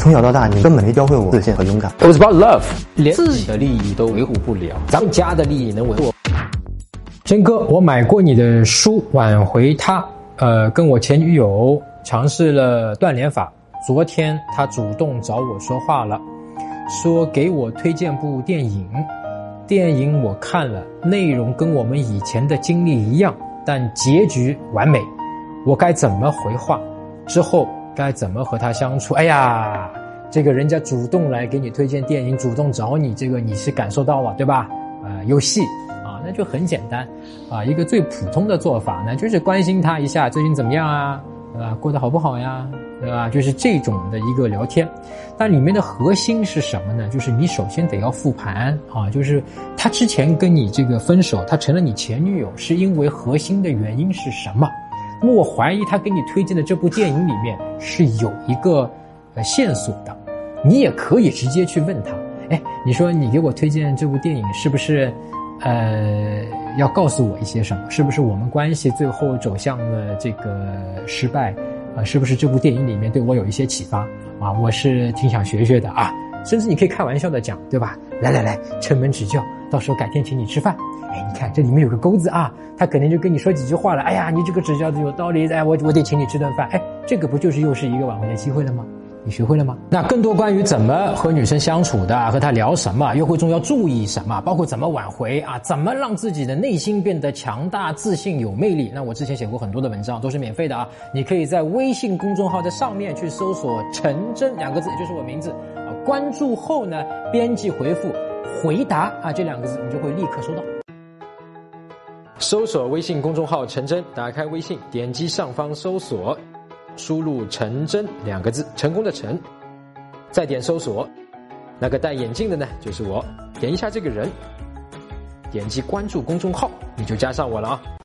从小到大，你根本没教会我自信和勇敢。It was about love，连自己的利益都维护不了，咱们家的利益能维护？真哥，我买过你的书，挽回他。呃，跟我前女友尝试了断联法，昨天他主动找我说话了，说给我推荐部电影。电影我看了，内容跟我们以前的经历一样，但结局完美。我该怎么回话？之后该怎么和他相处？哎呀，这个人家主动来给你推荐电影，主动找你，这个你是感受到了对吧？呃，有戏啊，那就很简单啊。一个最普通的做法呢，就是关心他一下，最近怎么样啊？啊？过得好不好呀？对吧？就是这种的一个聊天，但里面的核心是什么呢？就是你首先得要复盘啊，就是他之前跟你这个分手，他成了你前女友，是因为核心的原因是什么？那我怀疑他给你推荐的这部电影里面是有一个呃线索的，你也可以直接去问他，哎，你说你给我推荐这部电影是不是，呃，要告诉我一些什么？是不是我们关系最后走向了这个失败？啊，是不是这部电影里面对我有一些启发？啊，我是挺想学学的啊，甚至你可以开玩笑的讲，对吧？来来来，承蒙指教，到时候改天请你吃饭。哎，你看这里面有个钩子啊，他肯定就跟你说几句话了。哎呀，你这个指教的有道理，哎，我我得请你吃顿饭。哎，这个不就是又是一个挽回的机会了吗？你学会了吗？那更多关于怎么和女生相处的，和她聊什么，约会中要注意什么，包括怎么挽回啊，怎么让自己的内心变得强大、自信、有魅力。那我之前写过很多的文章，都是免费的啊，你可以在微信公众号的上面去搜索“陈真”两个字，也就是我名字，关注后呢，编辑回复“回答”啊这两个字，你就会立刻收到。搜索微信公众号“陈真”，打开微信，点击上方搜索。输入“陈真”两个字，成功的“陈”，再点搜索，那个戴眼镜的呢，就是我。点一下这个人，点击关注公众号，你就加上我了啊。